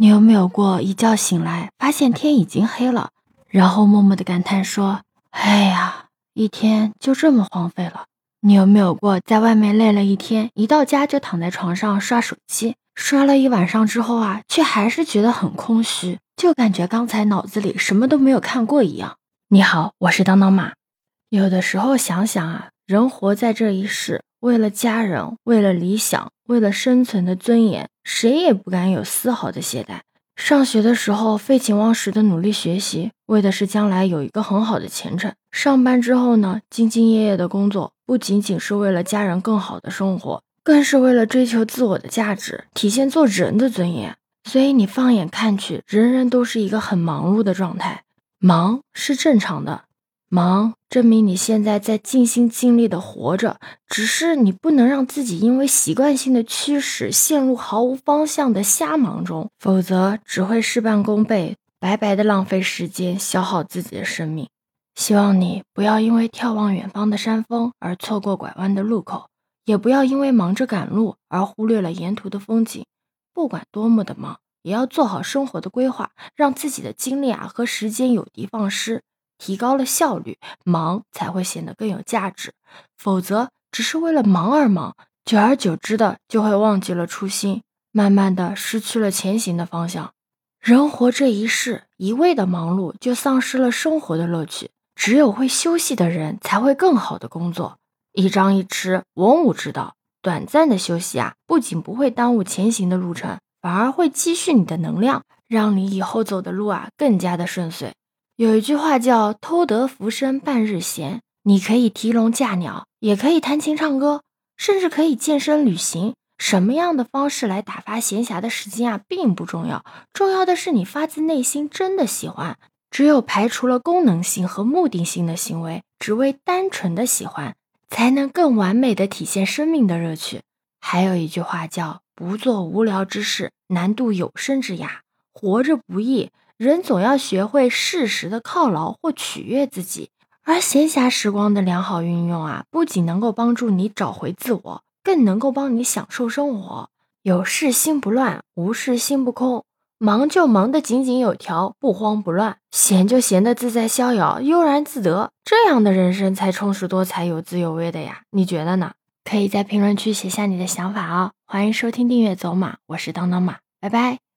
你有没有过一觉醒来，发现天已经黑了，然后默默的感叹说：“哎呀，一天就这么荒废了。”你有没有过在外面累了一天，一到家就躺在床上刷手机，刷了一晚上之后啊，却还是觉得很空虚，就感觉刚才脑子里什么都没有看过一样。你好，我是当当妈。有的时候想想啊，人活在这一世，为了家人，为了理想，为了生存的尊严，谁也不敢有丝毫的懈怠。上学的时候废寝忘食的努力学习，为的是将来有一个很好的前程。上班之后呢，兢兢业业的工作，不仅仅是为了家人更好的生活，更是为了追求自我的价值，体现做人的尊严。所以你放眼看去，人人都是一个很忙碌的状态，忙是正常的。忙证明你现在在尽心尽力的活着，只是你不能让自己因为习惯性的驱使陷入毫无方向的瞎忙中，否则只会事半功倍，白白的浪费时间，消耗自己的生命。希望你不要因为眺望远方的山峰而错过拐弯的路口，也不要因为忙着赶路而忽略了沿途的风景。不管多么的忙，也要做好生活的规划，让自己的精力啊和时间有的放矢。提高了效率，忙才会显得更有价值。否则，只是为了忙而忙，久而久之的就会忘记了初心，慢慢的失去了前行的方向。人活这一世，一味的忙碌就丧失了生活的乐趣。只有会休息的人，才会更好的工作。一张一弛，文武之道。短暂的休息啊，不仅不会耽误前行的路程，反而会积蓄你的能量，让你以后走的路啊更加的顺遂。有一句话叫“偷得浮生半日闲”，你可以提笼架鸟，也可以弹琴唱歌，甚至可以健身旅行。什么样的方式来打发闲暇的时间啊，并不重要，重要的是你发自内心真的喜欢。只有排除了功能性和目的性的行为，只为单纯的喜欢，才能更完美的体现生命的乐趣。还有一句话叫“不做无聊之事，难度有生之涯”，活着不易。人总要学会适时的犒劳或取悦自己，而闲暇时光的良好运用啊，不仅能够帮助你找回自我，更能够帮你享受生活。有事心不乱，无事心不空，忙就忙得井井有条，不慌不乱；闲就闲得自在逍遥，悠然自得。这样的人生才充实多彩，有滋有味的呀！你觉得呢？可以在评论区写下你的想法哦。欢迎收听、订阅走马，我是当当马，拜拜。